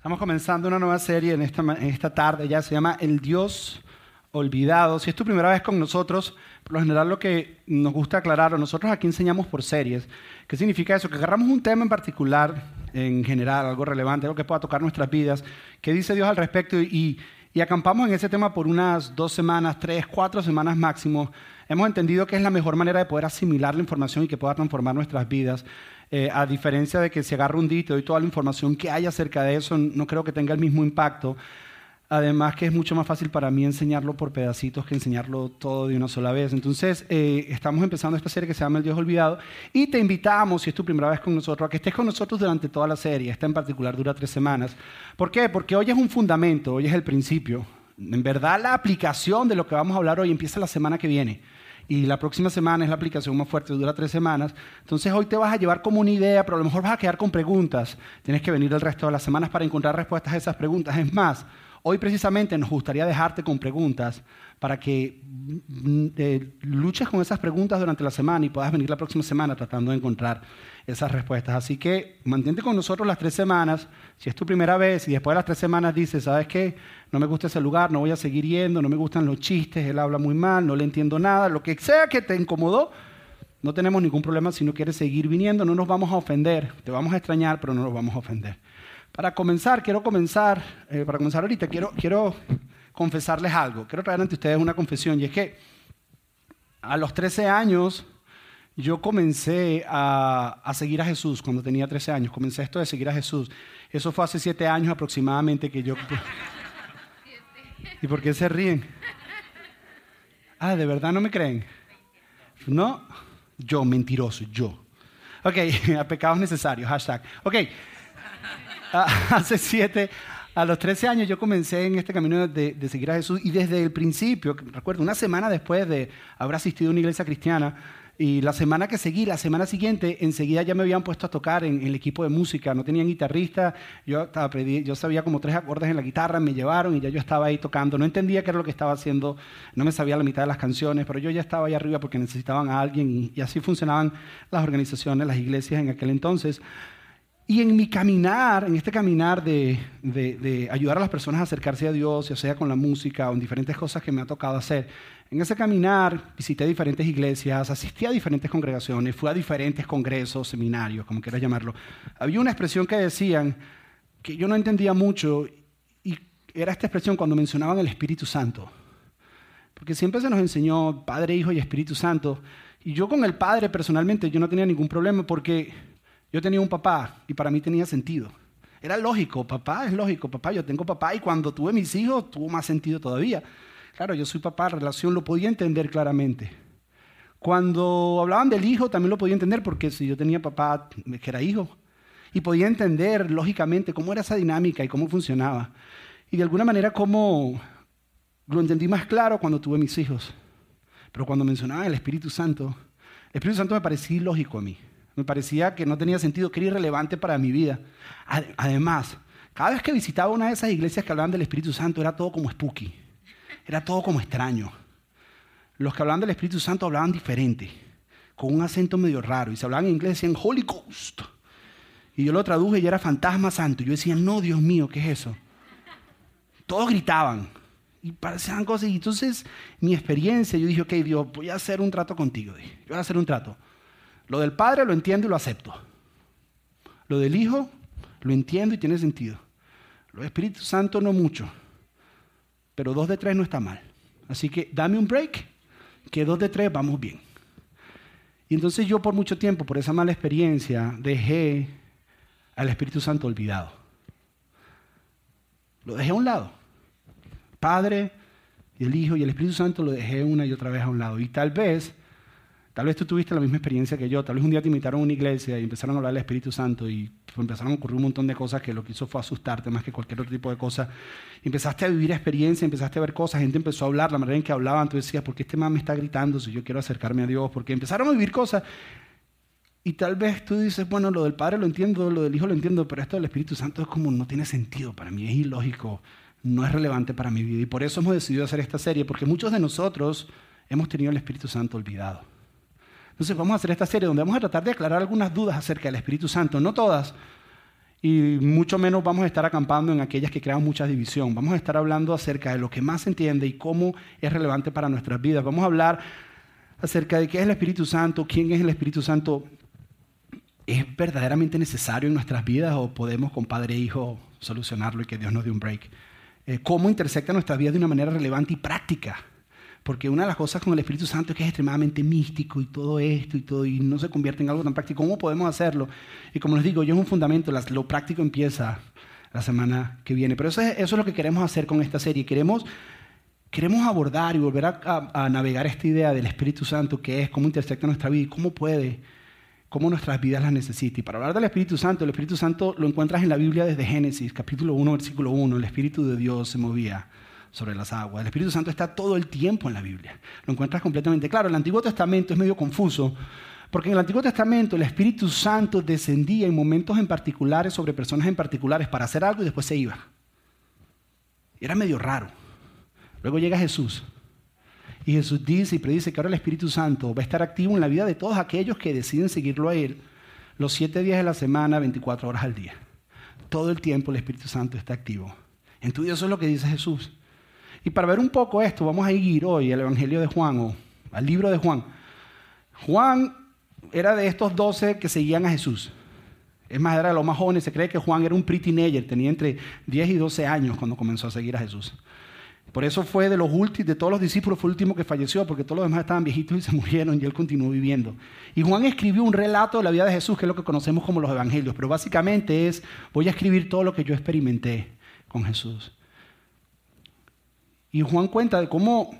Estamos comenzando una nueva serie en esta, en esta tarde, ya se llama El Dios Olvidado. Si es tu primera vez con nosotros, por lo general lo que nos gusta aclarar, nosotros aquí enseñamos por series. ¿Qué significa eso? Que agarramos un tema en particular, en general, algo relevante, algo que pueda tocar nuestras vidas, qué dice Dios al respecto y, y acampamos en ese tema por unas dos semanas, tres, cuatro semanas máximo. Hemos entendido que es la mejor manera de poder asimilar la información y que pueda transformar nuestras vidas. Eh, a diferencia de que se agarra un dito y toda la información que hay acerca de eso, no creo que tenga el mismo impacto. Además que es mucho más fácil para mí enseñarlo por pedacitos que enseñarlo todo de una sola vez. Entonces, eh, estamos empezando esta serie que se llama El Dios Olvidado y te invitamos, si es tu primera vez con nosotros, a que estés con nosotros durante toda la serie. Esta en particular dura tres semanas. ¿Por qué? Porque hoy es un fundamento, hoy es el principio. En verdad, la aplicación de lo que vamos a hablar hoy empieza la semana que viene y la próxima semana es la aplicación más fuerte, dura tres semanas. Entonces hoy te vas a llevar como una idea, pero a lo mejor vas a quedar con preguntas. Tienes que venir el resto de las semanas para encontrar respuestas a esas preguntas. Es más, hoy precisamente nos gustaría dejarte con preguntas para que mm, eh, luches con esas preguntas durante la semana y puedas venir la próxima semana tratando de encontrar esas respuestas. Así que mantente con nosotros las tres semanas. Si es tu primera vez y después de las tres semanas dices, ¿sabes qué? No me gusta ese lugar, no voy a seguir yendo, no me gustan los chistes, él habla muy mal, no le entiendo nada, lo que sea que te incomodó, no tenemos ningún problema si no quieres seguir viniendo, no nos vamos a ofender, te vamos a extrañar, pero no nos vamos a ofender. Para comenzar, quiero comenzar, eh, para comenzar ahorita, quiero, quiero confesarles algo, quiero traer ante ustedes una confesión, y es que a los 13 años yo comencé a, seguir a Jesús cuando tenía 13 años. Comencé esto de seguir a Jesús. Eso fue hace 7 años aproximadamente que yo... ¿Y por qué se ríen? Ah, ¿de verdad no me creen? ¿No? Yo, mentiroso, yo. Ok, a pecados necesarios, hashtag. Ok, hace 7, a los 13 años yo comencé en este camino de, de, seguir a Jesús y desde el principio, recuerdo, una semana después de haber asistido a una iglesia cristiana, y la semana que seguí, la semana siguiente, enseguida ya me habían puesto a tocar en, el equipo de música. No tenían guitarrista, yo, estaba, yo sabía como tres acordes en la guitarra, me llevaron y ya yo estaba ahí tocando. No entendía qué era lo que estaba haciendo, no me sabía la mitad de las canciones, pero yo ya estaba ahí arriba porque necesitaban a alguien y, así funcionaban las organizaciones, las iglesias en aquel entonces. Y en mi caminar, en este caminar de, de, ayudar a las personas a acercarse a Dios, ya sea con la música o en diferentes cosas que me ha tocado hacer, en ese caminar visité diferentes iglesias, asistí a diferentes congregaciones, fui a diferentes congresos, seminarios, como quieras llamarlo. Había una expresión que decían que yo no entendía mucho y era esta expresión cuando mencionaban el Espíritu Santo. Porque siempre se nos enseñó Padre, Hijo y Espíritu Santo. Y yo con el Padre personalmente yo no tenía ningún problema porque yo tenía un papá y para mí tenía sentido. Era lógico, papá es lógico, papá, yo tengo papá y cuando tuve mis hijos tuvo más sentido todavía. Claro, yo soy papá, relación lo podía entender claramente. Cuando hablaban del hijo también lo podía entender porque si yo tenía papá que era hijo. Y podía entender lógicamente cómo era esa dinámica y cómo funcionaba. Y de alguna manera cómo lo entendí más claro cuando tuve mis hijos. Pero cuando mencionaba el Espíritu Santo, el Espíritu Santo me parecía ilógico a mí. Me parecía que no tenía sentido, que era irrelevante para mi vida. Además, cada vez que visitaba una de esas iglesias que hablaban del Espíritu Santo era todo como spooky. Era todo como extraño. Los que hablaban del Espíritu Santo hablaban diferente, con un acento medio raro. Y se hablaban en inglés, decían Holy Ghost. Y yo lo traduje y era fantasma santo. Y yo decía, no, Dios mío, ¿qué es eso? Todos gritaban y parecían cosas. Y entonces, mi experiencia, yo dije, ok, Dios, voy a hacer un trato contigo. Yo voy a hacer un trato. Lo del Padre lo entiendo y lo acepto. Lo del Hijo lo entiendo y tiene sentido. Lo del Espíritu Santo no mucho pero dos de tres no está mal. Así que dame un break, que dos de tres vamos bien. Y entonces yo por mucho tiempo, por esa mala experiencia, dejé al Espíritu Santo olvidado. Lo dejé a un lado. Padre, y el Hijo y el Espíritu Santo lo dejé una y otra vez a un lado. Y tal vez Tal vez tú tuviste la misma experiencia que yo. Tal vez un día te invitaron a una iglesia y empezaron a hablar del Espíritu Santo y empezaron a ocurrir un montón de cosas que lo que hizo fue asustarte más que cualquier otro tipo de cosa. empezaste a vivir experiencia, empezaste a ver cosas, gente empezó a hablar, la manera en que hablaban, tú decías, ¿por qué este man me está gritando si yo quiero acercarme a Dios? Porque empezaron a vivir cosas. Y tal vez tú dices, bueno, lo del Padre lo entiendo, lo del Hijo lo entiendo, pero esto del Espíritu Santo es como no tiene sentido para mí, es ilógico, no es relevante para mi vida. Y por eso hemos decidido hacer esta serie, porque muchos de nosotros hemos tenido el Espíritu Santo olvidado. Entonces vamos a hacer esta serie donde vamos a tratar de aclarar algunas dudas acerca del Espíritu Santo, no todas. y mucho menos vamos a estar acampando en aquellas que crean mucha división. Vamos a estar hablando acerca de lo que más se entiende y cómo es relevante para nuestras vidas. Vamos a hablar acerca de qué es el Espíritu Santo, quién es el Espíritu Santo. ¿Es verdaderamente necesario en nuestras vidas o podemos con padre e hijo solucionarlo y que Dios nos dé un break? Eh, ¿Cómo intersecta nuestras vidas de una manera relevante y práctica? Porque una de las cosas con el Espíritu Santo es que es extremadamente místico y todo esto y todo, y no se convierte en algo tan práctico. ¿Cómo podemos hacerlo? Y como les digo, yo es un fundamento, lo práctico empieza la semana que viene. Pero eso es, eso es lo que queremos hacer con esta serie. Queremos, queremos abordar y volver a, a, navegar esta idea del Espíritu Santo, que es cómo intersecta nuestra vida y cómo puede, cómo nuestras vidas las necesita. Y para hablar del Espíritu Santo, el Espíritu Santo lo encuentras en la Biblia desde Génesis, capítulo 1, versículo 1. El Espíritu de Dios se movía sobre las aguas. El Espíritu Santo está todo el tiempo en la Biblia. Lo encuentras completamente claro. El Antiguo Testamento es medio confuso, porque en el Antiguo Testamento el Espíritu Santo descendía en momentos en particulares sobre personas en particulares para hacer algo y después se iba. Era medio raro. Luego llega Jesús. Y Jesús dice y predice que ahora el Espíritu Santo va a estar activo en la vida de todos aquellos que deciden seguirlo a Él los siete días de la semana, 24 horas al día. Todo el tiempo el Espíritu Santo está activo. En tu Dios eso es lo que dice Jesús. Y para ver un poco esto, vamos a ir hoy al Evangelio de Juan o al libro de Juan. Juan era de estos doce que seguían a Jesús. Es más, era de los más jóvenes. Se cree que Juan era un pre-teenager, tenía entre 10 y 12 años cuando comenzó a seguir a Jesús. Por eso fue de los últimos, de todos los discípulos, fue el último que falleció, porque todos los demás estaban viejitos y se murieron y él continuó viviendo. Y Juan escribió un relato de la vida de Jesús, que es lo que conocemos como los evangelios, pero básicamente es, voy a escribir todo lo que yo experimenté con Jesús. Y Juan cuenta de cómo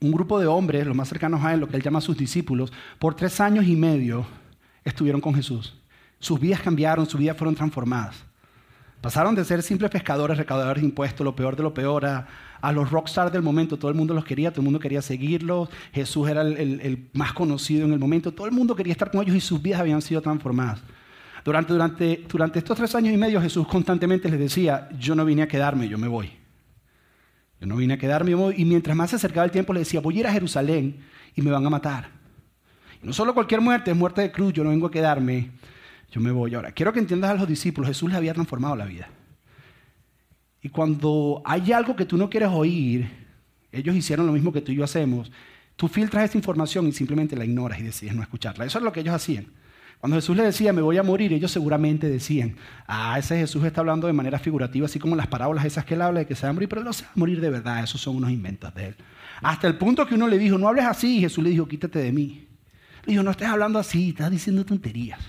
un grupo de hombres, los más cercanos a él, lo que él llama sus discípulos, por tres años y medio estuvieron con Jesús. Sus vidas cambiaron, sus vidas fueron transformadas. Pasaron de ser simples pescadores, recaudadores de impuestos, lo peor de lo peor, a, los rockstars del momento. Todo el mundo los quería, todo el mundo quería seguirlos. Jesús era el, más conocido en el momento. Todo el mundo quería estar con ellos y sus vidas habían sido transformadas. Durante, durante estos tres años y medio Jesús constantemente les decía, yo no vine a quedarme, yo me voy. Yo no vine a quedarme y mientras más se acercaba el tiempo le decía, voy a ir a Jerusalén y me van a matar. Y no solo cualquier muerte, es muerte de cruz, yo no vengo a quedarme, yo me voy. Ahora, quiero que entiendas a los discípulos, Jesús les había transformado la vida. Y cuando hay algo que tú no quieres oír, ellos hicieron lo mismo que tú y yo hacemos, tú filtras esta información y simplemente la ignoras y decides no escucharla. Eso es lo que ellos hacían. Cuando Jesús les decía, me voy a morir, ellos seguramente decían, ah, ese Jesús está hablando de manera figurativa, así como las parábolas esas que él habla de que se va a morir, pero no se va a morir de verdad, esos son unos inventos de él. Hasta el punto que uno le dijo, no hables así, Jesús le dijo, quítate de mí. Le dijo, no estés hablando así, estás diciendo tonterías.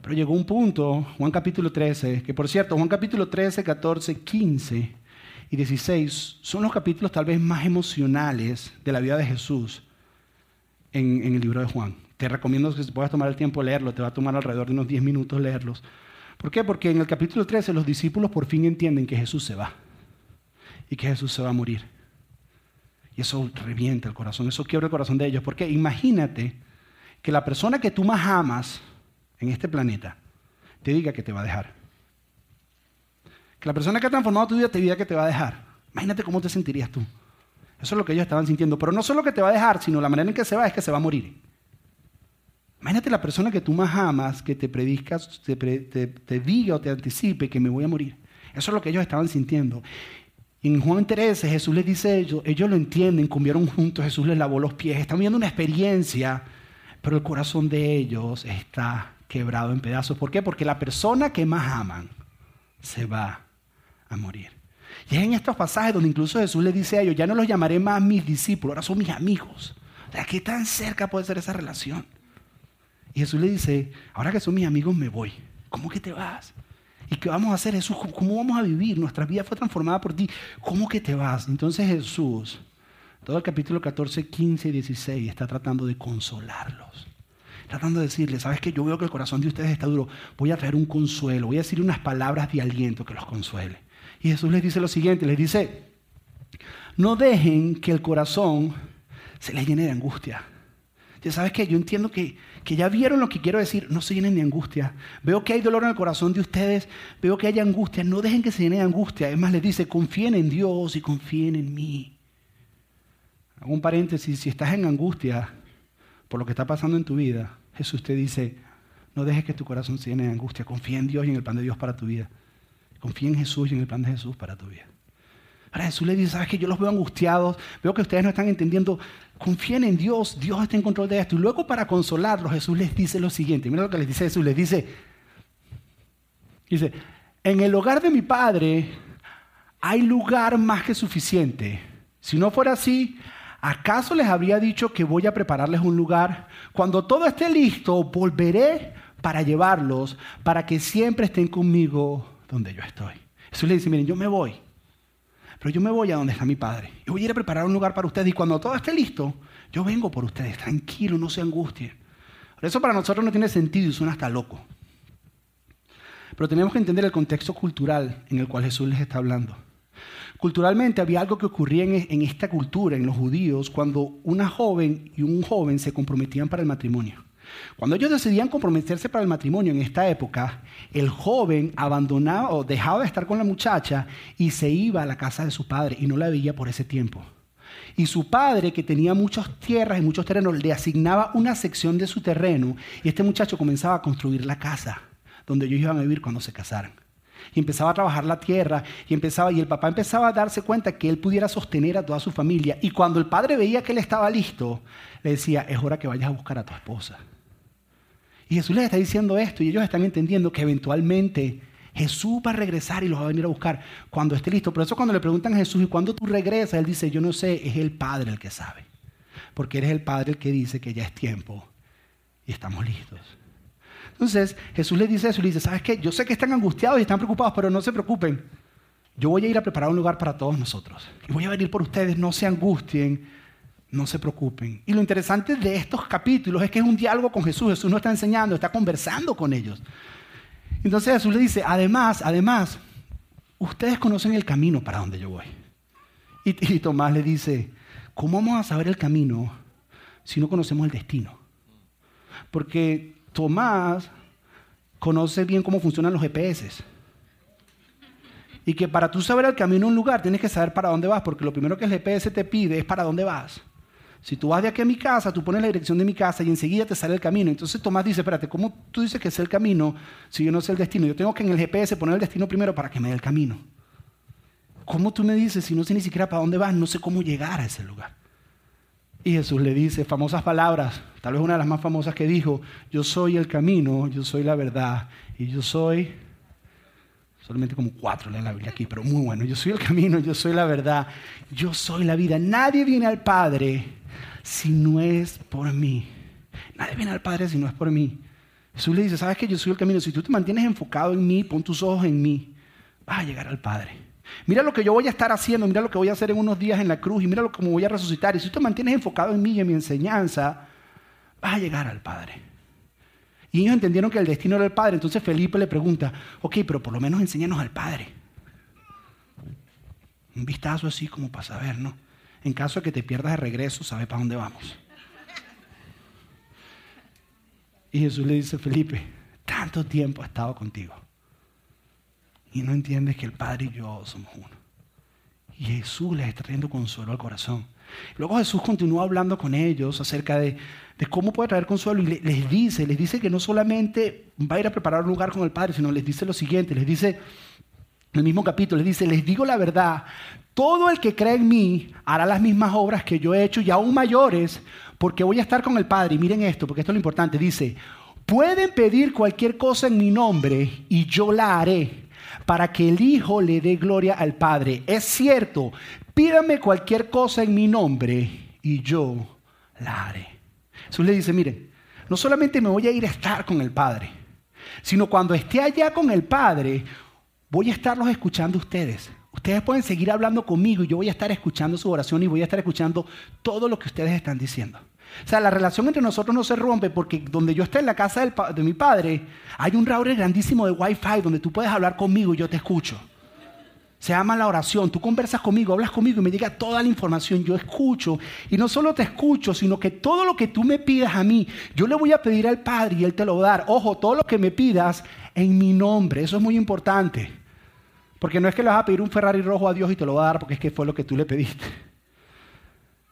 Pero llegó un punto, Juan capítulo 13, que por cierto, Juan capítulo 13, 14, 15 y 16 son los capítulos tal vez más emocionales de la vida de Jesús en, en el libro de Juan. Te recomiendo que puedas tomar el tiempo de leerlo, te va a tomar alrededor de unos 10 minutos leerlos. ¿Por qué? Porque en el capítulo 13 los discípulos por fin entienden que Jesús se va y que Jesús se va a morir. Y eso revienta el corazón, eso quiebra el corazón de ellos. Porque imagínate que la persona que tú más amas en este planeta te diga que te va a dejar. Que la persona que ha transformado tu vida te diga que te va a dejar. Imagínate cómo te sentirías tú. Eso es lo que ellos estaban sintiendo. Pero no solo que te va a dejar, sino la manera en que se va es que se va a morir. Imagínate la persona que tú más amas, que te predica, te, diga o te anticipe que me voy a morir. Eso es lo que ellos estaban sintiendo. en Juan 13 Jesús les dice ellos, ellos lo entienden, comieron juntos, Jesús les lavó los pies, están viendo una experiencia, pero el corazón de ellos está quebrado en pedazos. ¿Por qué? Porque la persona que más aman se va a morir. Y es en estos pasajes donde incluso Jesús les dice a ellos, ya no los llamaré más mis discípulos, ahora son mis amigos. O sea, ¿qué tan cerca puede ser esa relación? Y Jesús le dice, ahora que son mis amigos me voy. ¿Cómo que te vas? ¿Y qué vamos a hacer Jesús? ¿Cómo vamos a vivir? Nuestra vida fue transformada por ti. ¿Cómo que te vas? Entonces Jesús, todo el capítulo 14, 15 y 16 está tratando de consolarlos. Tratando de decirles, ¿sabes qué? Yo veo que el corazón de ustedes está duro. Voy a traer un consuelo. Voy a decir unas palabras de aliento que los consuele. Y Jesús les dice lo siguiente. Les dice, no dejen que el corazón se les llene de angustia. Ya sabes que yo entiendo que, que ya vieron lo que quiero decir, no se llenen de angustia. Veo que hay dolor en el corazón de ustedes, veo que hay angustia, no dejen que se llenen de angustia. Es más, les dice, confíen en Dios y confíen en mí. Hago un paréntesis, si estás en angustia por lo que está pasando en tu vida, Jesús te dice, No dejes que tu corazón se llene de angustia. Confía en Dios y en el plan de Dios para tu vida. Confía en Jesús y en el plan de Jesús para tu vida. Ahora Jesús le dice, sabes que yo los veo angustiados, veo que ustedes no están entendiendo. Confíen en Dios, Dios está en control de esto. Y luego para consolarlos, Jesús les dice lo siguiente. Mira lo que les dice Jesús. Les dice, dice, en el hogar de mi Padre hay lugar más que suficiente. Si no fuera así, ¿acaso les habría dicho que voy a prepararles un lugar? Cuando todo esté listo, volveré para llevarlos, para que siempre estén conmigo donde yo estoy. Jesús le dice, miren, yo me voy, pero yo me voy a donde está mi Padre. Yo voy a ir a preparar un lugar para ustedes y cuando todo esté listo, yo vengo por ustedes. Tranquilo, no se angustien. Eso para nosotros no tiene sentido y suena hasta loco. Pero tenemos que entender el contexto cultural en el cual Jesús les está hablando. Culturalmente había algo que ocurría en, esta cultura, en los judíos, cuando una joven y un joven se comprometían para el matrimonio. Cuando ellos decidían comprometerse para el matrimonio en esta época, el joven abandonaba o dejaba de estar con la muchacha y se iba a la casa de su padre y no la veía por ese tiempo. Y su padre, que tenía muchas tierras y muchos terrenos, le asignaba una sección de su terreno y este muchacho comenzaba a construir la casa donde ellos iban a vivir cuando se casaran. Y empezaba a trabajar la tierra y empezaba y el papá empezaba a darse cuenta que él pudiera sostener a toda su familia y cuando el padre veía que él estaba listo, le decía, "Es hora que vayas a buscar a tu esposa." Y Jesús les está diciendo esto y ellos están entendiendo que eventualmente Jesús va a regresar y los va a venir a buscar cuando esté listo. Por eso cuando le preguntan a Jesús, ¿y cuándo tú regresas? Él dice, yo no sé, es el Padre el que sabe. Porque eres el Padre el que dice que ya es tiempo y estamos listos. Entonces Jesús les dice eso y le dice, ¿sabes qué? Yo sé que están angustiados y están preocupados, pero no se preocupen. Yo voy a ir a preparar un lugar para todos nosotros. Y voy a venir por ustedes, no se angustien, no se preocupen. Y lo interesante de estos capítulos es que es un diálogo con Jesús. Jesús no está enseñando, está conversando con ellos. Entonces Jesús le dice, además, además, ustedes conocen el camino para donde yo voy. Y, Tomás le dice, ¿cómo vamos a saber el camino si no conocemos el destino? Porque Tomás conoce bien cómo funcionan los GPS. Y que para tú saber el camino a un lugar tienes que saber para dónde vas, porque lo primero que el GPS te pide es para dónde vas. Si tú vas de aquí a mi casa, tú pones la dirección de mi casa y enseguida te sale el camino. Entonces Tomás dice, espérate, ¿cómo tú dices que es el camino si yo no sé el destino? Yo tengo que en el GPS poner el destino primero para que me dé el camino. ¿Cómo tú me dices si no sé ni siquiera para dónde vas? No sé cómo llegar a ese lugar. Y Jesús le dice famosas palabras, tal vez una de las más famosas que dijo, yo soy el camino, yo soy la verdad y yo soy, solamente como cuatro en la Biblia aquí, pero muy bueno, yo soy el camino, yo soy la verdad, yo soy la vida. Nadie viene al Padre si no es por mí. Nadie viene al Padre si no es por mí. Jesús le dice, sabes que yo soy el camino, si tú te mantienes enfocado en mí, pon tus ojos en mí, vas a llegar al Padre. Mira lo que yo voy a estar haciendo, mira lo que voy a hacer en unos días en la cruz y mira me voy a resucitar. Y si tú te mantienes enfocado en mí y en mi enseñanza, vas a llegar al Padre. Y ellos entendieron que el destino era el Padre. Entonces Felipe le pregunta, ok, pero por lo menos enséñanos al Padre. Un vistazo así como para saber, ¿no? En caso de que te pierdas de regreso, sabes para dónde vamos. Y Jesús le dice, Felipe, tanto tiempo he estado contigo y no entiendes que el Padre y yo somos uno. Y Jesús les está trayendo consuelo al corazón. Luego Jesús continúa hablando con ellos acerca de, cómo puede traer consuelo y les dice, les dice que no solamente va a ir a preparar un lugar con el Padre, sino les dice lo siguiente, les dice, el mismo capítulo, dice, les digo la verdad, todo el que cree en mí hará las mismas obras que yo he hecho y aún mayores, porque voy a estar con el Padre. Y miren esto, porque esto es lo importante, dice, pueden pedir cualquier cosa en mi nombre y yo la haré para que el Hijo le dé gloria al Padre. Es cierto, pídame cualquier cosa en mi nombre y yo la haré. Jesús le dice, miren, no solamente me voy a ir a estar con el Padre, sino cuando esté allá con el Padre, voy a estarlos escuchando ustedes. Ustedes pueden seguir hablando conmigo y yo voy a estar escuchando su oración y voy a estar escuchando todo lo que ustedes están diciendo. O sea, la relación entre nosotros no se rompe porque donde yo esté en la casa de mi padre, hay un router grandísimo de Wi-Fi donde tú puedes hablar conmigo y yo te escucho. Se llama la oración. Tú conversas conmigo, hablas conmigo y me llega toda la información. Yo escucho. Y no solo te escucho, sino que todo lo que tú me pidas a mí, yo le voy a pedir al Padre y Él te lo va a dar. Ojo, todo lo que me pidas en mi nombre. Eso es muy importante. Porque no es que le vas a pedir un Ferrari rojo a Dios y te lo va a dar porque es que fue lo que tú le pediste.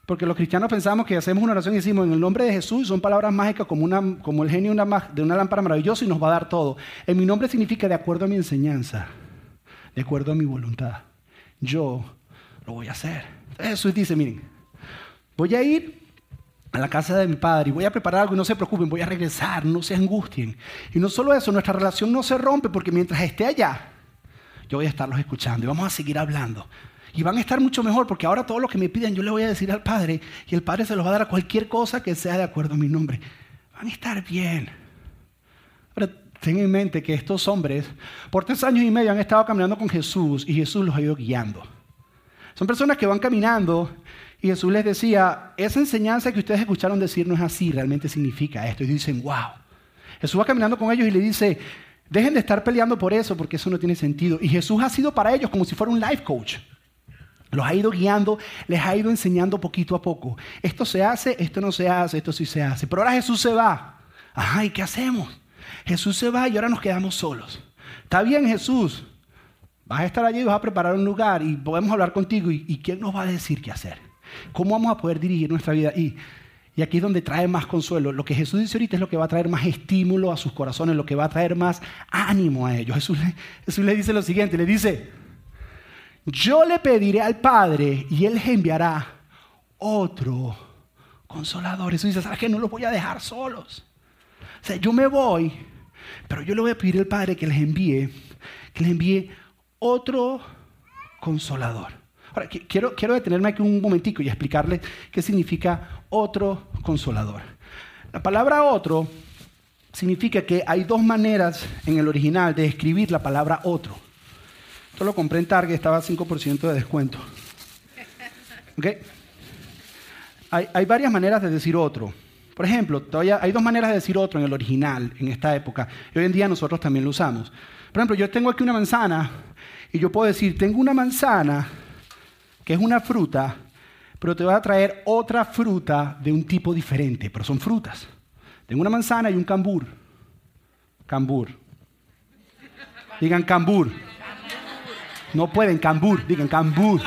Porque los cristianos pensamos que hacemos una oración y decimos en el nombre de Jesús, son palabras mágicas como, el genio de una, de una lámpara maravillosa y nos va a dar todo. En mi nombre significa de acuerdo a mi enseñanza, de acuerdo a mi voluntad. Yo lo voy a hacer. Jesús dice, miren, voy a ir a la casa de mi padre y voy a preparar algo y no se preocupen, voy a regresar, no se angustien. Y no solo eso, nuestra relación no se rompe porque mientras esté allá, yo voy a estarlos escuchando y vamos a seguir hablando. Y van a estar mucho mejor porque ahora todo lo que me piden yo le voy a decir al Padre y el Padre se los va a dar a cualquier cosa que sea de acuerdo a mi nombre. Van a estar bien. Ahora, ten en mente que estos hombres por tres años y medio han estado caminando con Jesús y Jesús los ha ido guiando. Son personas que van caminando y Jesús les decía, esa enseñanza que ustedes escucharon decir no es así, realmente significa esto. Y dicen, wow. Jesús va caminando con ellos y le dice, dejen de estar peleando por eso porque eso no tiene sentido. Y Jesús ha sido para ellos como si fuera un life coach. Los ha ido guiando, les ha ido enseñando poquito a poco. Esto se hace, esto no se hace, esto sí se hace. Pero ahora Jesús se va. Ajá, ¿y qué hacemos? Jesús se va y ahora nos quedamos solos. Está bien, Jesús. Vas a estar allí, vas a preparar un lugar y podemos hablar contigo. ¿Y, quién nos va a decir qué hacer? ¿Cómo vamos a poder dirigir nuestra vida? Y, y aquí es donde trae más consuelo. Lo que Jesús dice ahorita es lo que va a traer más estímulo a sus corazones, lo que va a traer más ánimo a ellos. Jesús, Jesús le dice lo siguiente, le dice, yo le pediré al Padre y Él enviará otro consolador. Eso dice, ¿sabes qué? No los voy a dejar solos. O sea, yo me voy, pero yo le voy a pedir al Padre que les envíe, que les envíe otro consolador. Ahora, quiero, quiero detenerme aquí un momentico y explicarles qué significa otro consolador. La palabra otro significa que hay dos maneras en el original de escribir la palabra otro. Esto lo compré en Target, estaba a 5% de descuento. Hay, hay, varias maneras de decir otro. Por ejemplo, todavía hay dos maneras de decir otro en el original, en esta época. Y hoy en día nosotros también lo usamos. Por ejemplo, yo tengo aquí una manzana y yo puedo decir, tengo una manzana que es una fruta, pero te voy a traer otra fruta de un tipo diferente, pero son frutas. Tengo una manzana y un cambur. Cambur. Digan cambur. No pueden, cambur, digan cambur.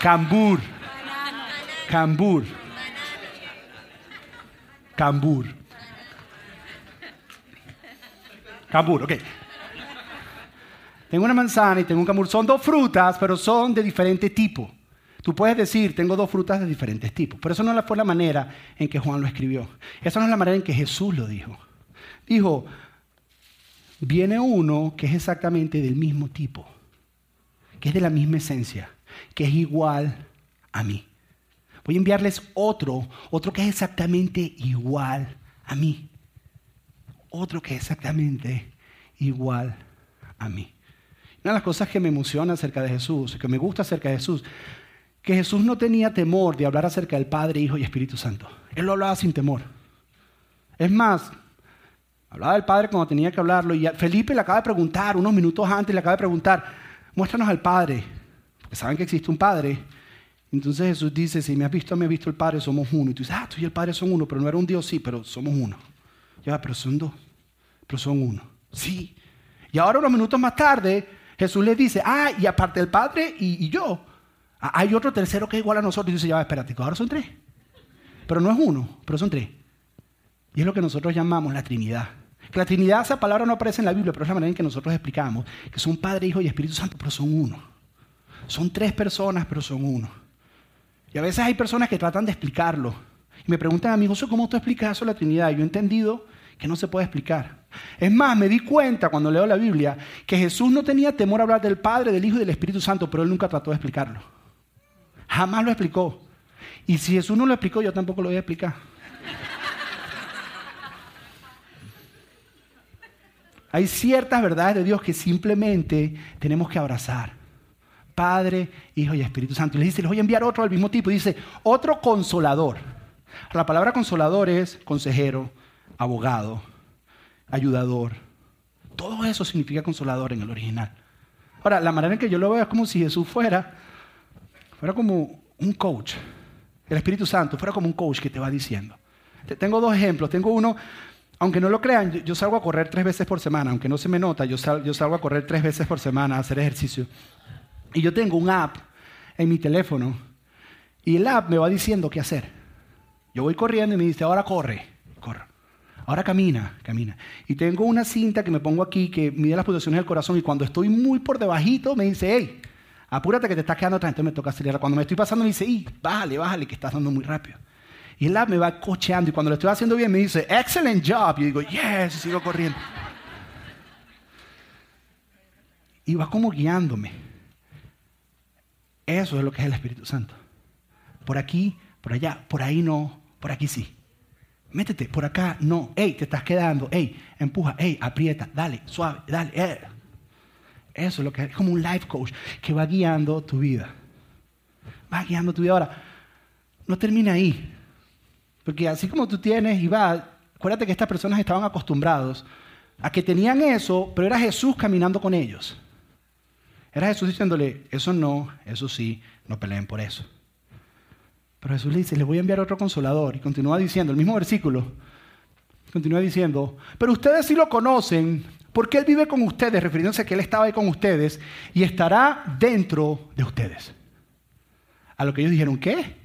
Cambur. Cambur. Cambur. Cambur, ok. Tengo una manzana y tengo un cambur. Son dos frutas, pero son de diferente tipo. Tú puedes decir, tengo dos frutas de diferentes tipos. Pero eso no fue la manera en que Juan lo escribió. Esa no es la manera en que Jesús lo dijo. Dijo, viene uno que es exactamente del mismo tipo que es de la misma esencia, que es igual a mí. Voy a enviarles otro, otro que es exactamente igual a mí. Otro que es exactamente igual a mí. Una de las cosas que me emociona acerca de Jesús, que me gusta acerca de Jesús, que Jesús no tenía temor de hablar acerca del Padre, Hijo y Espíritu Santo. Él lo hablaba sin temor. Es más, hablaba del Padre cuando tenía que hablarlo y Felipe le acaba de preguntar, unos minutos antes le acaba de preguntar, muéstranos al Padre, porque saben que existe un Padre. Entonces Jesús dice, si me has visto, me has visto el Padre, somos uno. Y tú dices, ah, tú y el Padre son uno, pero no era un Dios, sí, pero somos uno. Ya, pero son dos, pero son uno. Sí. Y ahora unos minutos más tarde, Jesús les dice, ah, y aparte del Padre y, yo, hay otro tercero que es igual a nosotros. Y dice, ya, espérate, ahora son tres. Pero no es uno, pero son tres. Y es lo que nosotros llamamos la Trinidad. Que la Trinidad, esa palabra no aparece en la Biblia, pero es la manera en que nosotros explicamos que son Padre, Hijo y Espíritu Santo, pero son uno. Son tres personas, pero son uno. Y a veces hay personas que tratan de explicarlo. Y me preguntan a mí, José, ¿cómo tú explicas eso la Trinidad? Y yo he entendido que no se puede explicar. Es más, me di cuenta cuando leo la Biblia que Jesús no tenía temor a hablar del Padre, del Hijo y del Espíritu Santo, pero él nunca trató de explicarlo. Jamás lo explicó. Y si Jesús no lo explicó, yo tampoco lo voy a explicar. Hay ciertas verdades de Dios que simplemente tenemos que abrazar. Padre, Hijo y Espíritu Santo. Y le dice, les voy a enviar otro al mismo tipo. Y dice, otro consolador. La palabra consolador es consejero, abogado, ayudador. Todo eso significa consolador en el original. Ahora, la manera en que yo lo veo es como si Jesús fuera, fuera como un coach. El Espíritu Santo fuera como un coach que te va diciendo. Tengo dos ejemplos. Tengo uno aunque no lo crean, yo, salgo a correr tres veces por semana, aunque no se me nota, yo, salgo a correr tres veces por semana a hacer ejercicio. Y yo tengo un app en mi teléfono Y el app me va diciendo qué hacer. Yo voy corriendo y me dice, ahora corre, corre. Ahora camina, camina. Y tengo una cinta que me pongo aquí que mide las pulsaciones del corazón y cuando estoy muy por debajito me dice, hey, apúrate que te estás quedando atrás. Entonces me toca acelerar. Cuando me estoy pasando me dice, hey, bájale, bájale, que estás dando muy rápido. Y app me va cocheando y cuando lo estoy haciendo bien me dice, excellent job. Y yo digo, yes, y sigo corriendo. Y va como guiándome. Eso es lo que es el Espíritu Santo. Por aquí, por allá, por ahí no, por aquí sí. Métete, por acá no. Ey, te estás quedando. Ey, empuja. Ey, aprieta. Dale, suave. Dale. Eh. Eso es lo que es como un life coach que va guiando tu vida. Va guiando tu vida. Ahora, no termina ahí. Porque así como tú tienes y va, acuérdate que estas personas estaban acostumbrados a que tenían eso, pero era Jesús caminando con ellos. Era Jesús diciéndole, eso no, eso sí, no peleen por eso. Pero Jesús le dice, le voy a enviar otro consolador. Y continúa diciendo, el mismo versículo, continúa diciendo, pero ustedes sí lo conocen, porque Él vive con ustedes, refiriéndose a que Él estaba ahí con ustedes y estará dentro de ustedes. A lo que ellos dijeron, ¿qué?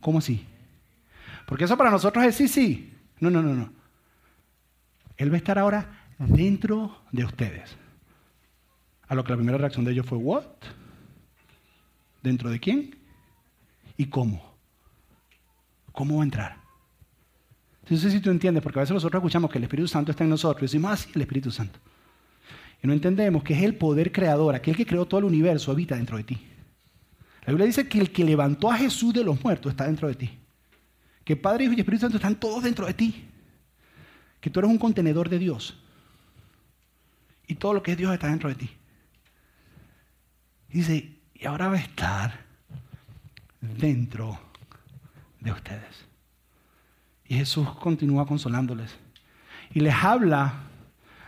¿Cómo así? Porque eso para nosotros es sí, sí. No, no, no, no. Él va a estar ahora dentro de ustedes. A lo que la primera reacción de ellos fue, ¿what? ¿Dentro de quién? ¿Y cómo? ¿Cómo va a entrar? No sé si tú entiendes, porque a veces nosotros escuchamos que el Espíritu Santo está en nosotros y decimos, ah, el Espíritu Santo. Y no entendemos que es el poder creador, aquel que creó todo el universo, habita dentro de ti. La Biblia dice que el que levantó a Jesús de los muertos está dentro de ti. Que Padre, Hijo y Espíritu Santo están todos dentro de ti. Que tú eres un contenedor de Dios. Y todo lo que es Dios está dentro de ti. Dice, y ahora va a estar dentro de ustedes. Y Jesús continúa consolándoles. Y les habla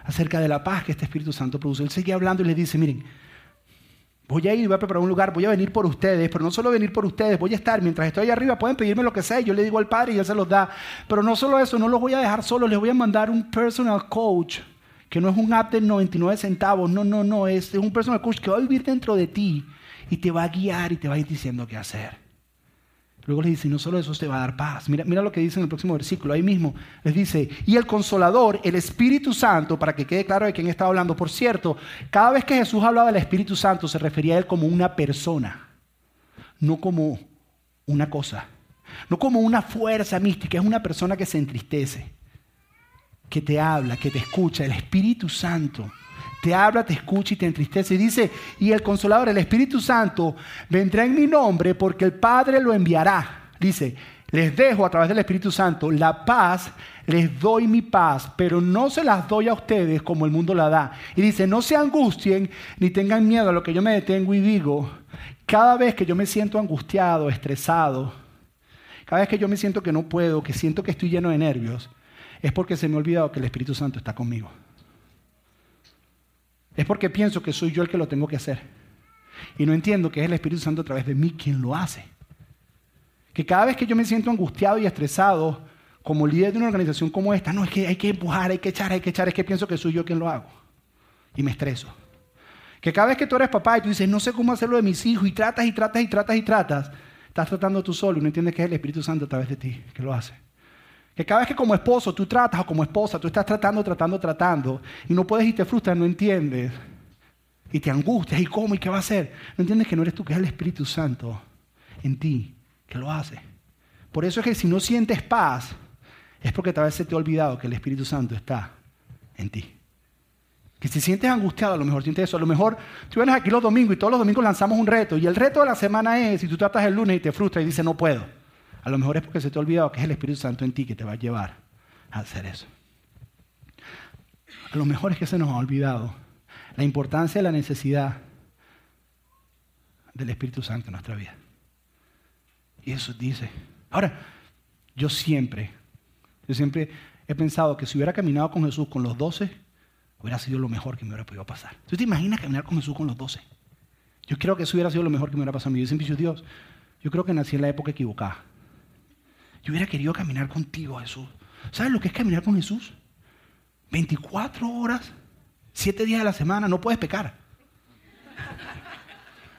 acerca de la paz que este Espíritu Santo produce. Él sigue hablando y les dice, miren, voy a ir, voy a preparar un lugar, voy a venir por ustedes, pero no solo venir por ustedes, voy a estar, mientras estoy arriba, pueden pedirme lo que sea, yo le digo al Padre y Él se los da. Pero no solo eso, no los voy a dejar solos, les voy a mandar un personal coach que no es un app de 99 centavos, no, no, no, es, un personal coach que va a vivir dentro de ti y te va a guiar y te va a ir diciendo qué hacer. Luego les dice, no solo eso te va a dar paz. Mira, mira lo que dice en el próximo versículo, ahí mismo. Les dice, y el consolador, el Espíritu Santo, para que quede claro de quién estaba hablando. Por cierto, cada vez que Jesús hablaba del Espíritu Santo se refería a él como una persona, no como una cosa, no como una fuerza mística, es una persona que se entristece que te habla, que te escucha, el Espíritu Santo. Te habla, te escucha y te entristece. Y dice, y el consolador, el Espíritu Santo, vendrá en mi nombre porque el Padre lo enviará. Dice, les dejo a través del Espíritu Santo la paz, les doy mi paz, pero no se las doy a ustedes como el mundo la da. Y dice, no se angustien ni tengan miedo a lo que yo me detengo y digo. Cada vez que yo me siento angustiado, estresado, cada vez que yo me siento que no puedo, que siento que estoy lleno de nervios, es porque se me ha olvidado que el Espíritu Santo está conmigo. Es porque pienso que soy yo el que lo tengo que hacer. Y no entiendo que es el Espíritu Santo a través de mí quien lo hace. Que cada vez que yo me siento angustiado y estresado como líder de una organización como esta, no es que hay que empujar, hay que echar, hay que echar, es que pienso que soy yo quien lo hago. Y me estreso. Que cada vez que tú eres papá y tú dices, no sé cómo hacerlo de mis hijos, y tratas y tratas y tratas y tratas, estás tratando tú solo y no entiendes que es el Espíritu Santo a través de ti que lo hace. Que cada vez que como esposo tú tratas o como esposa tú estás tratando, tratando, tratando y no puedes y te frustras, no entiendes. Y te angustias y cómo y qué va a hacer. No entiendes que no eres tú, que es el Espíritu Santo en ti que lo hace. Por eso es que si no sientes paz, es porque tal vez se te ha olvidado que el Espíritu Santo está en ti. Que si sientes angustiado, a lo mejor sientes eso. A lo mejor tú vienes aquí los domingos y todos los domingos lanzamos un reto. Y el reto de la semana es, si tú tratas el lunes y te frustras y dices, no puedo. A lo mejor es porque se te ha olvidado que es el Espíritu Santo en ti que te va a llevar a hacer eso. A lo mejor es que se nos ha olvidado la importancia y la necesidad del Espíritu Santo en nuestra vida. Y eso dice. Ahora, yo siempre, yo siempre he pensado que si hubiera caminado con Jesús con los doce, hubiera sido lo mejor que me hubiera podido pasar. ¿Tú te imaginas caminar con Jesús con los doce? Yo creo que eso hubiera sido lo mejor que me hubiera pasado a. Yo siempre Dios, yo creo que nací en la época equivocada. Yo hubiera querido caminar contigo, Jesús. ¿Sabes lo que es caminar con Jesús? 24 horas, 7 días de la semana, no puedes pecar.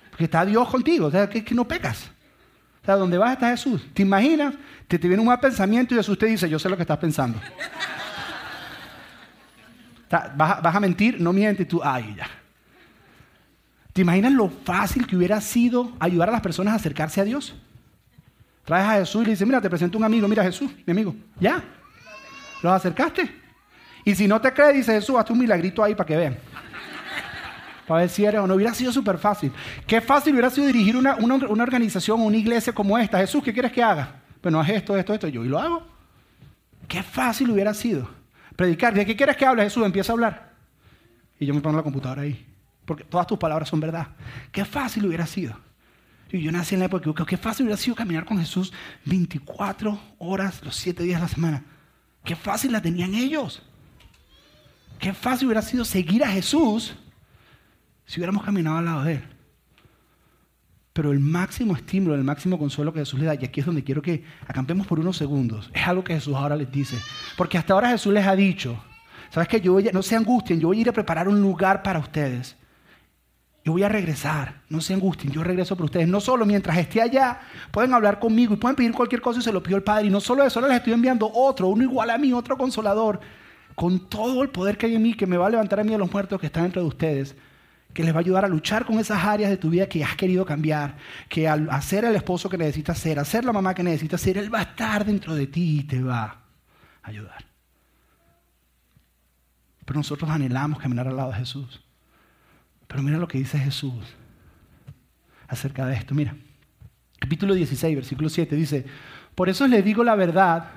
Porque está Dios contigo, o sea, que, que no pecas. O sea, ¿dónde vas está Jesús? ¿Te imaginas? Te, te viene un mal pensamiento y Jesús te dice, yo sé lo que estás pensando. vas, a mentir, no mientes, tú, ay, ya. ¿Te imaginas lo fácil que hubiera sido ayudar a las personas a acercarse a Dios? Traes a Jesús y le dices, mira, te presento un amigo, mira Jesús, mi amigo. Ya. ¿Los acercaste? Y si no te crees, dice Jesús, hazte un milagrito ahí para que vean. Para ver si eres o no. Hubiera sido súper fácil. Qué fácil hubiera sido dirigir una, una, organización o una iglesia como esta. Jesús, ¿qué quieres que haga? Pues no haz esto, esto, esto. Yo y lo hago. Qué fácil hubiera sido. Predicar. ¿De qué quieres que hable Jesús? Empieza a hablar. Y yo me pongo la computadora ahí. Porque todas tus palabras son verdad. Qué fácil hubiera sido. Y yo nací en la época que qué fácil hubiera sido caminar con Jesús 24 horas, los 7 días de la semana. Qué fácil la tenían ellos. Qué fácil hubiera sido seguir a Jesús si hubiéramos caminado al lado de Él. Pero el máximo estímulo, el máximo consuelo que Jesús le da, y aquí es donde quiero que acampemos por unos segundos, es algo que Jesús ahora les dice. Porque hasta ahora Jesús les ha dicho, ¿sabes qué? Yo no se angustien, yo voy a ir a preparar un lugar para ustedes. Yo voy a regresar, no se angustien, yo regreso por ustedes. No solo mientras esté allá, pueden hablar conmigo y pueden pedir cualquier cosa y se lo pido al Padre. Y no solo eso, les estoy enviando otro, uno igual a mí, otro consolador, con todo el poder que hay en mí, que me va a levantar a mí de los muertos que están dentro de ustedes, que les va a ayudar a luchar con esas áreas de tu vida que has querido cambiar, que al hacer el esposo que necesitas ser, hacer la mamá que necesitas ser, Él va a estar dentro de ti y te va a ayudar. Pero nosotros anhelamos caminar al lado de Jesús. Pero mira lo que dice Jesús acerca de esto. Mira, capítulo 16, versículo 7 dice, por eso les digo la verdad,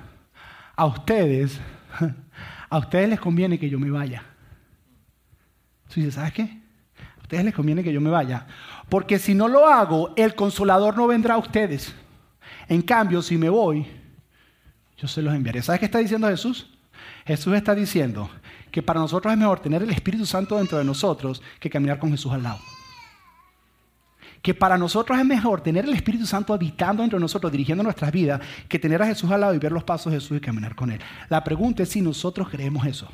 a ustedes, a ustedes les conviene que yo me vaya. Tú ¿sabes qué? A ustedes les conviene que yo me vaya. Porque si no lo hago, el consolador no vendrá a ustedes. En cambio, si me voy, yo se los enviaré. ¿Sabes qué está diciendo Jesús? Jesús está diciendo que para nosotros es mejor tener el Espíritu Santo dentro de nosotros que caminar con Jesús al lado. Que para nosotros es mejor tener el Espíritu Santo habitando dentro de nosotros, dirigiendo nuestras vidas, que tener a Jesús al lado y ver los pasos de Jesús y caminar con Él. La pregunta es si nosotros creemos eso.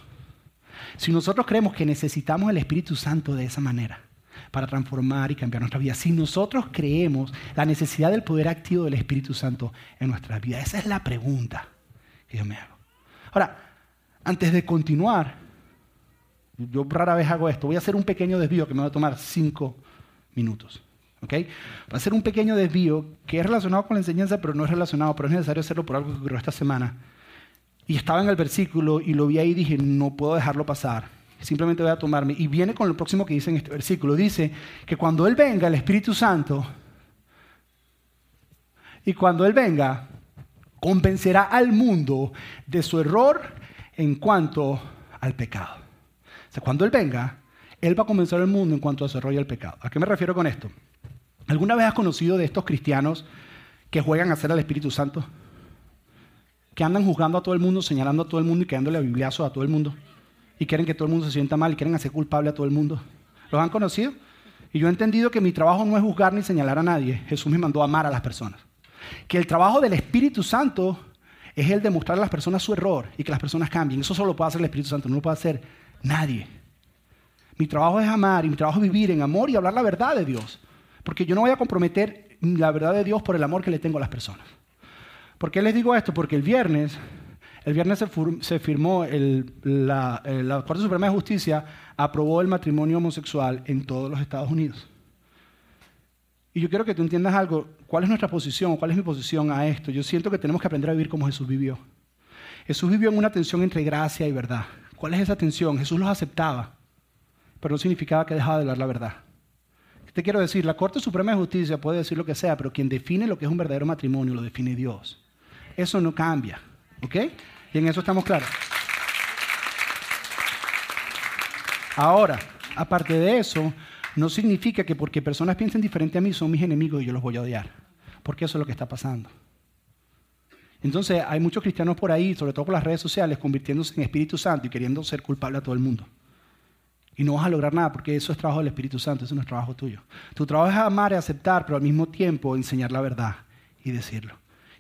Si nosotros creemos que necesitamos el Espíritu Santo de esa manera para transformar y cambiar nuestra vida. Si nosotros creemos la necesidad del poder activo del Espíritu Santo en nuestra vida. Esa es la pregunta que yo me hago. Ahora, antes de continuar, yo rara vez hago esto, voy a hacer un pequeño desvío que me va a tomar cinco minutos. ¿ok? Va a ser un pequeño desvío que es relacionado con la enseñanza, pero no es relacionado, pero es necesario hacerlo por algo que ocurrió esta semana. Y estaba en el versículo y lo vi ahí y dije, no puedo dejarlo pasar. Simplemente voy a tomarme. Y viene con lo próximo que dice en este versículo. Dice que cuando Él venga, el Espíritu Santo, y cuando Él venga, convencerá al mundo de su error en cuanto al pecado. Cuando Él venga, Él va a convencer al mundo en cuanto a su error y al pecado. ¿A qué me refiero con esto? ¿Alguna vez has conocido de estos cristianos que juegan a ser al Espíritu Santo? Que andan juzgando a todo el mundo, señalando a todo el mundo y quedándole a bibliazo a todo el mundo. Y quieren que todo el mundo se sienta mal y quieren hacer culpable a todo el mundo. ¿Los han conocido? Y yo he entendido que mi trabajo no es juzgar ni señalar a nadie. Jesús me mandó a amar a las personas. Que el trabajo del Espíritu Santo es el de mostrar a las personas su error y que las personas cambien. Eso solo lo puede hacer el Espíritu Santo, no lo puede hacer nadie. Mi trabajo es amar y mi trabajo es vivir en amor y hablar la verdad de Dios. Porque yo no voy a comprometer la verdad de Dios por el amor que le tengo a las personas. ¿Por qué les digo esto? Porque el viernes, el viernes se, firmó, la, la Corte Suprema de Justicia aprobó el matrimonio homosexual en todos los Estados Unidos. Y yo quiero que tú entiendas algo. ¿Cuál es nuestra posición? ¿Cuál es mi posición a esto? Yo siento que tenemos que aprender a vivir como Jesús vivió. Jesús vivió en una tensión entre gracia y verdad. ¿Cuál es esa tensión? Jesús los aceptaba, pero no significaba que dejaba de hablar la verdad. Te quiero decir, la Corte Suprema de Justicia puede decir lo que sea, pero quien define lo que es un verdadero matrimonio lo define Dios. Eso no cambia, ¿ok? Y en eso estamos claros. Ahora, aparte de eso, no significa que porque personas piensen diferente a mí son mis enemigos y yo los voy a odiar. Porque eso es lo que está pasando. Entonces hay muchos cristianos por ahí, sobre todo por las redes sociales, convirtiéndose en Espíritu Santo y queriendo ser culpable a todo el mundo. Y no vas a lograr nada porque eso es trabajo del Espíritu Santo, eso no es trabajo tuyo. Tu trabajo es amar y aceptar, pero al mismo tiempo enseñar la verdad y decirlo.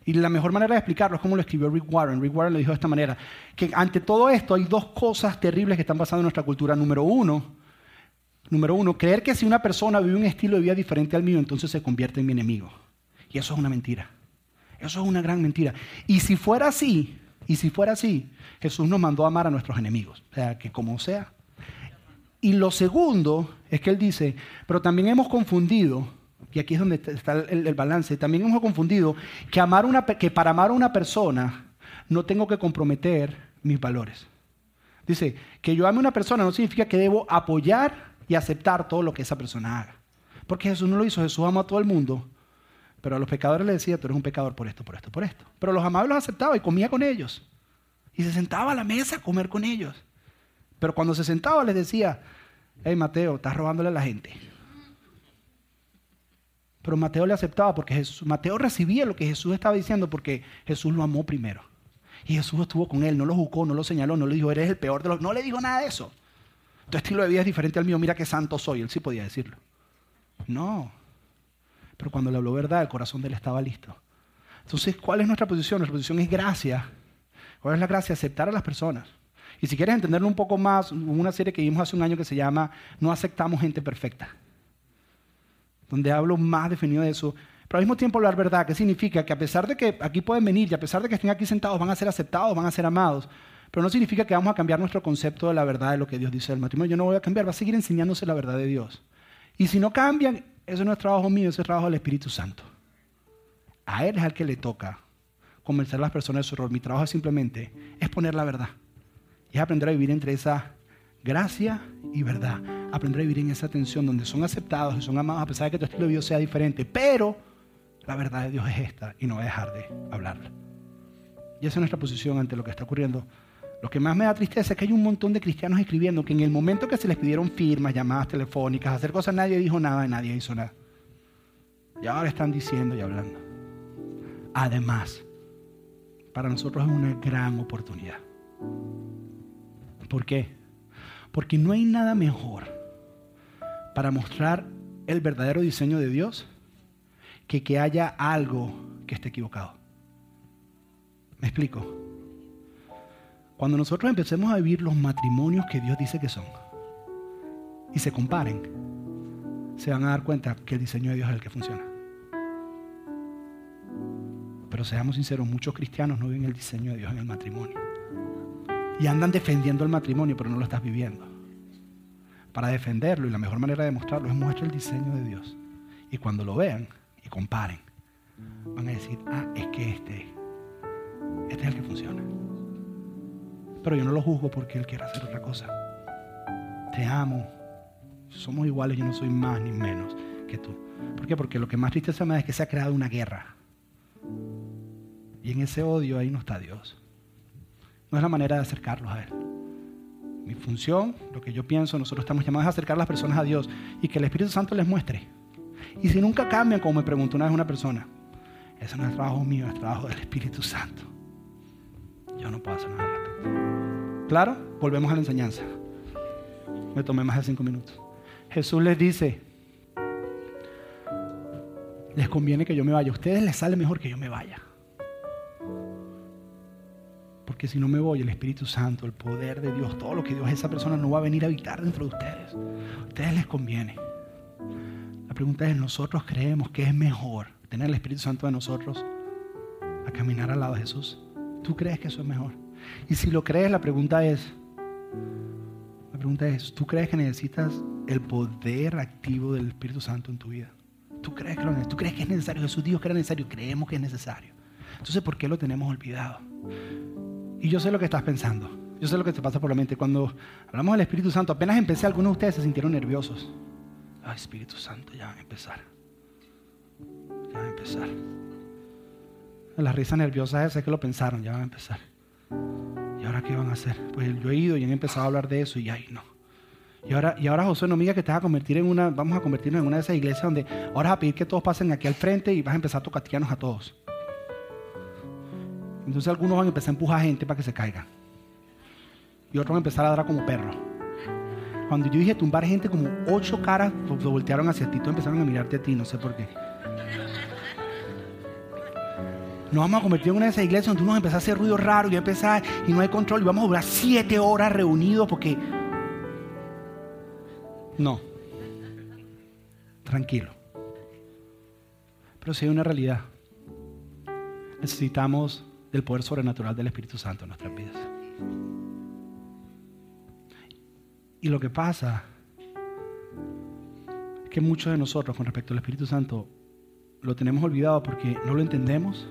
Y la mejor manera de explicarlo es como lo escribió Rick Warren. Rick Warren lo dijo de esta manera, que ante todo esto hay dos cosas terribles que están pasando en nuestra cultura. Número uno, Número uno, creer que si una persona vive un estilo de vida diferente al mío, entonces se convierte en mi enemigo. Y eso es una mentira. Eso es una gran mentira. Y si fuera así, y si fuera así, Jesús nos mandó a amar a nuestros enemigos. O sea, que como sea. Y lo segundo es que Él dice, pero también hemos confundido, y aquí es donde está el, balance, también hemos confundido que, amar una, que para amar a una persona no tengo que comprometer mis valores. Dice, que yo ame a una persona no significa que debo apoyar y aceptar todo lo que esa persona haga. Porque Jesús no lo hizo, Jesús ama a todo el mundo, pero a los pecadores le decía, tú eres un pecador por esto, por esto, por esto. Pero los amados los aceptaba y comía con ellos. Y se sentaba a la mesa a comer con ellos. Pero cuando se sentaba les decía, hey Mateo, estás robándole a la gente. Pero Mateo le aceptaba porque Jesús, Mateo recibía lo que Jesús estaba diciendo porque Jesús lo amó primero. Y Jesús estuvo con él, no lo juzgó, no lo señaló, no le dijo, eres el peor de los... No le dijo nada de eso. Tu estilo de vida es diferente al mío, mira qué santo soy. Él sí podía decirlo. No. Pero cuando le habló verdad, el corazón de él estaba listo. Entonces, ¿cuál es nuestra posición? Nuestra posición es gracia. ¿Cuál es la gracia? Aceptar a las personas. Y si quieres entenderlo un poco más, una serie que vimos hace un año que se llama No aceptamos gente perfecta. Donde hablo más definido de eso. Pero al mismo tiempo hablar verdad, ¿qué significa? Que a pesar de que aquí pueden venir y a pesar de que estén aquí sentados van a ser aceptados, van a ser amados, pero no significa que vamos a cambiar nuestro concepto de la verdad de lo que Dios dice del matrimonio. Yo no voy a cambiar, va a seguir enseñándose la verdad de Dios. Y si no cambian, eso no es trabajo mío, eso es trabajo del Espíritu Santo. A Él es al que le toca convencer a las personas de su error. Mi trabajo simplemente es poner la verdad. Y es aprender a vivir entre esa gracia y verdad. Aprender a vivir en esa tensión donde son aceptados y son amados a pesar de que tu estilo de vida sea diferente. Pero la verdad de Dios es esta y no va a dejar de hablarla. Y esa es nuestra posición ante lo que está ocurriendo lo que más me da tristeza es que hay un montón de cristianos escribiendo que en el momento que se les pidieron firmas, llamadas telefónicas, hacer cosas, nadie dijo nada nadie hizo nada. Y ahora están diciendo y hablando. Además, para nosotros es una gran oportunidad. ¿Por qué? Porque no hay nada mejor para mostrar el verdadero diseño de Dios que que haya algo que esté equivocado. ¿Me explico? Cuando nosotros empecemos a vivir los matrimonios que Dios dice que son y se comparen, se van a dar cuenta que el diseño de Dios es el que funciona. Pero seamos sinceros, muchos cristianos no viven el diseño de Dios en el matrimonio. Y andan defendiendo el matrimonio, pero no lo estás viviendo. Para defenderlo, y la mejor manera de demostrarlo es mostrar el diseño de Dios. Y cuando lo vean y comparen, van a decir, ah, es que este, este es el que funciona. Pero yo no lo juzgo porque Él quiere hacer otra cosa. Te amo. Somos iguales, yo no soy más ni menos que tú. ¿Por qué? Porque lo que más tristeza me da es que se ha creado una guerra. Y en ese odio ahí no está Dios. No es la manera de acercarlos a Él. Mi función, lo que yo pienso, nosotros estamos llamados a acercar a las personas a Dios y que el Espíritu Santo les muestre. Y si nunca cambian, como me preguntó una vez una persona, eso no es trabajo mío, es trabajo del Espíritu Santo. Yo no puedo hacer nada al respecto. Claro, volvemos a la enseñanza. Me tomé más de cinco minutos. Jesús les dice, les conviene que yo me vaya. A ustedes les sale mejor que yo me vaya. Porque si no me voy, el Espíritu Santo, el poder de Dios, todo lo que Dios es esa persona no va a venir a habitar dentro de ustedes. A ustedes les conviene. La pregunta es, ¿nosotros creemos que es mejor tener el Espíritu Santo de nosotros a caminar al lado de Jesús? ¿Tú crees que eso es mejor? Y si lo crees, la pregunta es, la pregunta es, ¿tú crees que necesitas el poder activo del Espíritu Santo en tu vida? ¿Tú crees que, lo, ¿tú crees que es necesario? Jesús dijo que era necesario, creemos que es necesario. Entonces, ¿por qué lo tenemos olvidado? Y yo sé lo que estás pensando. Yo sé lo que te pasa por la mente. Cuando hablamos del Espíritu Santo, apenas empecé, algunos de ustedes se sintieron nerviosos. Ay, Espíritu Santo, ya van a empezar. Ya van a empezar. Las risas nerviosas sé que lo pensaron, ya van a empezar. ¿Y ahora qué van a hacer? Pues yo he ido y han empezado a hablar de eso y ay no. Y ahora, y ahora José no me diga que te vas a convertir en una, vamos a convertirnos en una de esas iglesias donde ahora vas a pedir que todos pasen aquí al frente y vas a empezar a tocatearnos a todos. Entonces algunos van a empezar a empujar gente para que se caigan. Y otros van a empezar a dar como perros. Cuando yo dije tumbar gente, como ocho caras se voltearon hacia ti, todos empezaron a mirarte a ti, no sé por qué. Nos vamos a convertir en una de esas iglesias donde uno empezar a hacer ruido raro y empezar y no hay control y vamos a durar siete horas reunidos porque... No. Tranquilo. Pero si hay una realidad. Necesitamos del poder sobrenatural del Espíritu Santo en nuestras vidas. Y lo que pasa es que muchos de nosotros con respecto al Espíritu Santo lo tenemos olvidado porque no lo entendemos,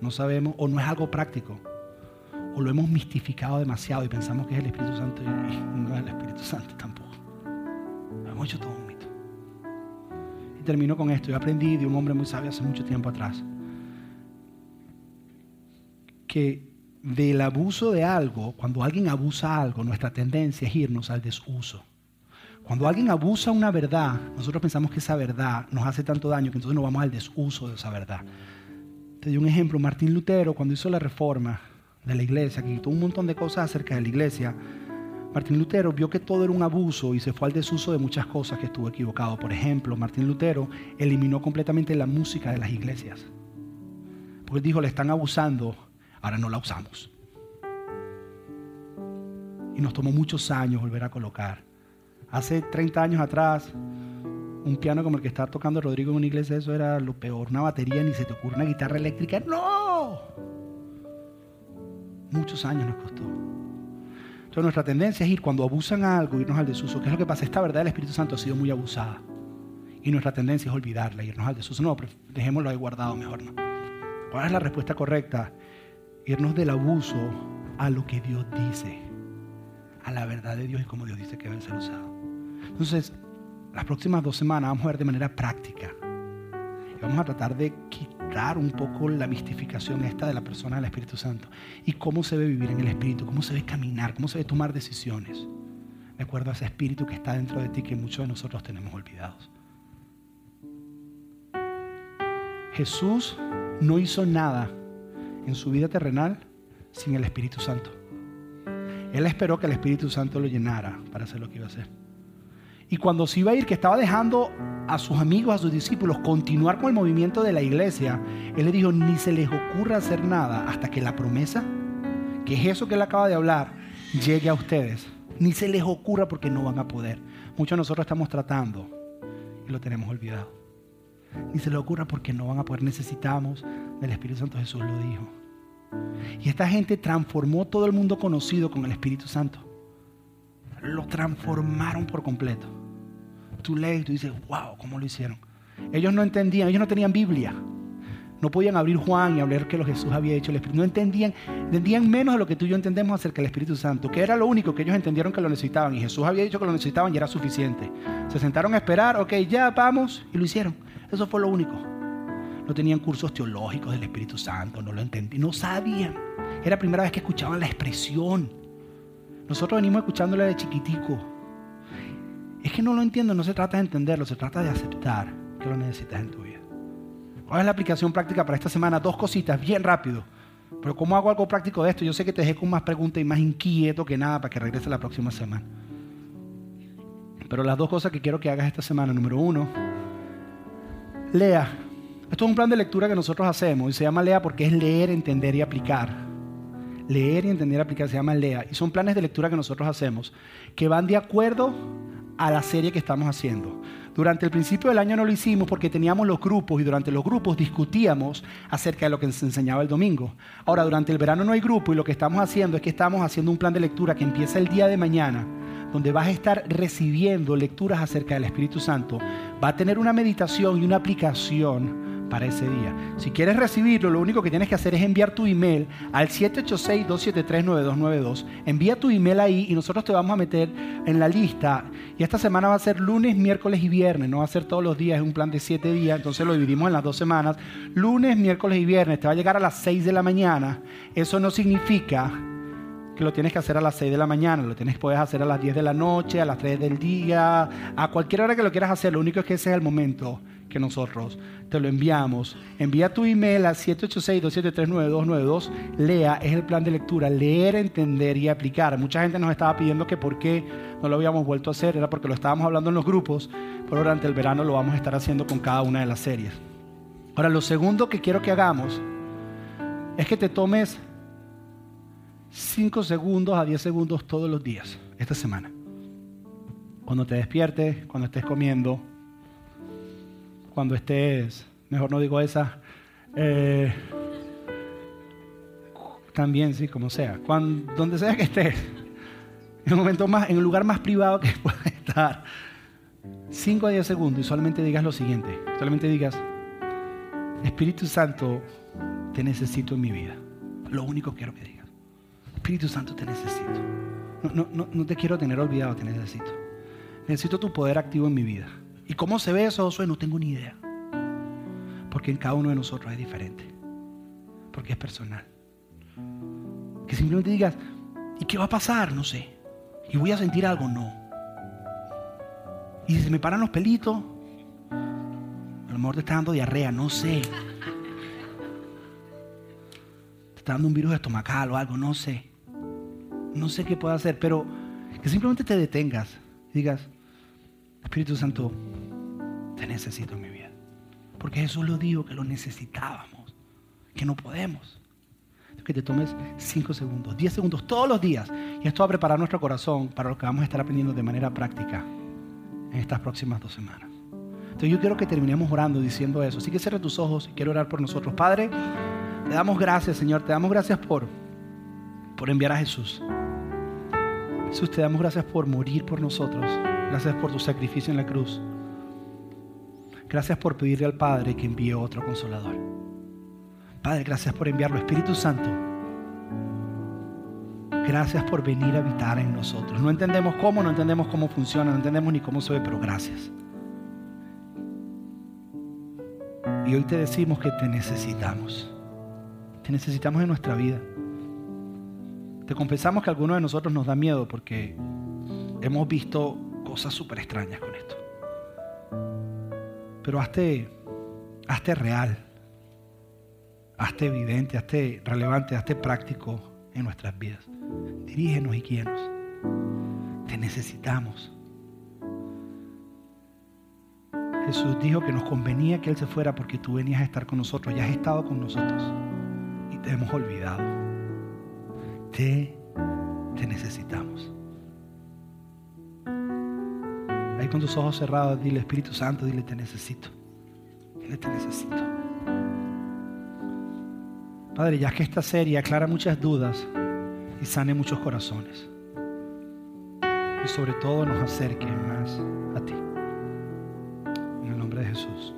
no sabemos o no es algo práctico. O lo hemos mistificado demasiado y pensamos que es el Espíritu Santo y no es el Espíritu Santo tampoco. Lo hemos hecho todo un mito. Y termino con esto. Yo aprendí de un hombre muy sabio hace mucho tiempo atrás que del abuso de algo, cuando alguien abusa algo, nuestra tendencia es irnos al desuso. Cuando alguien abusa una verdad, nosotros pensamos que esa verdad nos hace tanto daño que entonces nos vamos al desuso de esa verdad. Te doy un ejemplo, Martín Lutero, cuando hizo la reforma de la iglesia, que quitó un montón de cosas acerca de la iglesia, Martín Lutero vio que todo era un abuso y se fue al desuso de muchas cosas que estuvo equivocado. Por ejemplo, Martín Lutero eliminó completamente la música de las iglesias. Porque dijo, le están abusando ahora no la usamos. Y nos tomó muchos años volver a colocar. Hace 30 años atrás, un piano como el que está tocando Rodrigo en una iglesia, eso era lo peor. Una batería, ni se te ocurre una guitarra eléctrica. ¡No! Muchos años nos costó. Entonces nuestra tendencia es ir cuando abusan algo, irnos al desuso. ¿Qué es lo que pasa? Esta verdad del Espíritu Santo ha sido muy abusada. Y nuestra tendencia es olvidarla, irnos al desuso. No, dejémoslo ahí guardado mejor, ¿no? ¿Cuál es la respuesta correcta? irnos del abuso a lo que Dios dice, a la verdad de Dios y como Dios dice que debe ser usado. Entonces, las próximas dos semanas vamos a ver de manera práctica y vamos a tratar de quitar un poco la mistificación esta de la persona del Espíritu Santo y cómo se ve vivir en el Espíritu, cómo se ve caminar, cómo se ve tomar decisiones. De acuerdo a ese Espíritu que está dentro de ti que muchos de nosotros tenemos olvidados. Jesús no hizo nada en su vida terrenal sin el Espíritu Santo. Él esperó que el Espíritu Santo lo llenara para hacer lo que iba a hacer. Y cuando se iba a ir, que estaba dejando a sus amigos, a sus discípulos, continuar con el movimiento de la iglesia, Él le dijo, ni se les ocurra hacer nada hasta que la promesa, que es eso que Él acaba de hablar, llegue a ustedes. Ni se les ocurra porque no van a poder. Muchos de nosotros estamos tratando y lo tenemos olvidado. Ni se les ocurra porque no van a poder. Necesitamos del Espíritu Santo. Jesús lo dijo. Y esta gente transformó todo el mundo conocido con el Espíritu Santo. Lo transformaron por completo. Lees y tú dices, wow, ¿cómo lo hicieron? Ellos no entendían, ellos no tenían Biblia. No podían abrir Juan y hablar que lo Jesús había hecho. El Espíritu. No entendían, entendían menos de lo que tú y yo entendemos acerca del Espíritu Santo, que era lo único que ellos entendieron que lo necesitaban. Y Jesús había dicho que lo necesitaban y era suficiente. Se sentaron a esperar, ok, ya vamos, y lo hicieron. Eso fue lo único. No tenían cursos teológicos del Espíritu Santo, no lo entendían, no sabían. Era la primera vez que escuchaban la expresión. Nosotros venimos escuchándole de chiquitico. Es que no lo entiendo, no se trata de entenderlo, se trata de aceptar que lo necesitas en tu vida. ¿Cuál es la aplicación práctica para esta semana? Dos cositas, bien rápido. Pero ¿cómo hago algo práctico de esto? Yo sé que te dejé con más preguntas y más inquieto que nada para que regrese la próxima semana. Pero las dos cosas que quiero que hagas esta semana, número uno, lea esto es un plan de lectura que nosotros hacemos y se llama LEA porque es leer, entender y aplicar. Leer y entender y aplicar se llama LEA. Y son planes de lectura que nosotros hacemos que van de acuerdo a la serie que estamos haciendo. Durante el principio del año no lo hicimos porque teníamos los grupos y durante los grupos discutíamos acerca de lo que se enseñaba el domingo. Ahora, durante el verano no hay grupo y lo que estamos haciendo es que estamos haciendo un plan de lectura que empieza el día de mañana, donde vas a estar recibiendo lecturas acerca del Espíritu Santo. Va a tener una meditación y una aplicación para ese día. Si quieres recibirlo, lo único que tienes que hacer es enviar tu email al 786-273-9292. Envía tu email ahí y nosotros te vamos a meter en la lista. Y esta semana va a ser lunes, miércoles y viernes. No va a ser todos los días, es un plan de siete días. Entonces lo dividimos en las dos semanas. Lunes, miércoles y viernes. Te va a llegar a las 6 de la mañana. Eso no significa que lo tienes que hacer a las 6 de la mañana, lo tienes, puedes hacer a las 10 de la noche, a las 3 del día, a cualquier hora que lo quieras hacer, lo único es que ese es el momento que nosotros te lo enviamos. Envía tu email a 786-273-9292. Lea, es el plan de lectura. Leer, entender y aplicar. Mucha gente nos estaba pidiendo que por qué no lo habíamos vuelto a hacer. Era porque lo estábamos hablando en los grupos, pero durante el verano lo vamos a estar haciendo con cada una de las series. Ahora, lo segundo que quiero que hagamos es que te tomes 5 segundos a 10 segundos todos los días, esta semana. Cuando te despiertes, cuando estés comiendo, cuando estés mejor no digo esa. Eh, también, sí, como sea. Cuando, donde sea que estés, en el momento más, en el lugar más privado que puedas estar, 5 a 10 segundos y solamente digas lo siguiente. Solamente digas, Espíritu Santo, te necesito en mi vida. Lo único que quiero que digas. Espíritu Santo, te necesito. No, no, no te quiero tener olvidado, te necesito. Necesito tu poder activo en mi vida. ¿Y cómo se ve eso, No tengo ni idea. Porque en cada uno de nosotros es diferente. Porque es personal. Que simplemente digas, ¿y qué va a pasar? No sé. ¿Y voy a sentir algo? No. ¿Y si se me paran los pelitos? A lo mejor te está dando diarrea, no sé. Te está dando un virus estomacal o algo, no sé. No sé qué puedo hacer, pero que simplemente te detengas y digas, Espíritu Santo, te necesito en mi vida. Porque Jesús lo dijo que lo necesitábamos, que no podemos. Que te tomes 5 segundos, 10 segundos todos los días. Y esto va a preparar nuestro corazón para lo que vamos a estar aprendiendo de manera práctica en estas próximas dos semanas. Entonces yo quiero que terminemos orando diciendo eso. Así que cierra tus ojos y quiero orar por nosotros. Padre, te damos gracias, Señor. Te damos gracias por, por enviar a Jesús. Jesús, te damos gracias por morir por nosotros. Gracias por tu sacrificio en la cruz. Gracias por pedirle al Padre que envíe otro consolador. Padre, gracias por enviarlo. Espíritu Santo, gracias por venir a habitar en nosotros. No entendemos cómo, no entendemos cómo funciona, no entendemos ni cómo se ve, pero gracias. Y hoy te decimos que te necesitamos. Te necesitamos en nuestra vida. Te confesamos que a algunos de nosotros nos da miedo porque hemos visto cosas súper extrañas con esto. Pero hazte, hazte real, hazte evidente, hazte relevante, hazte práctico en nuestras vidas. Dirígenos y guíenos. Te necesitamos. Jesús dijo que nos convenía que Él se fuera porque tú venías a estar con nosotros, ya has estado con nosotros y te hemos olvidado. Te, necesitamos. Ahí con tus ojos cerrados, dile Espíritu Santo, dile te necesito. Dile te necesito. Padre, ya que esta serie aclara muchas dudas y sane muchos corazones. Y sobre todo nos acerque más a ti. En el nombre de Jesús.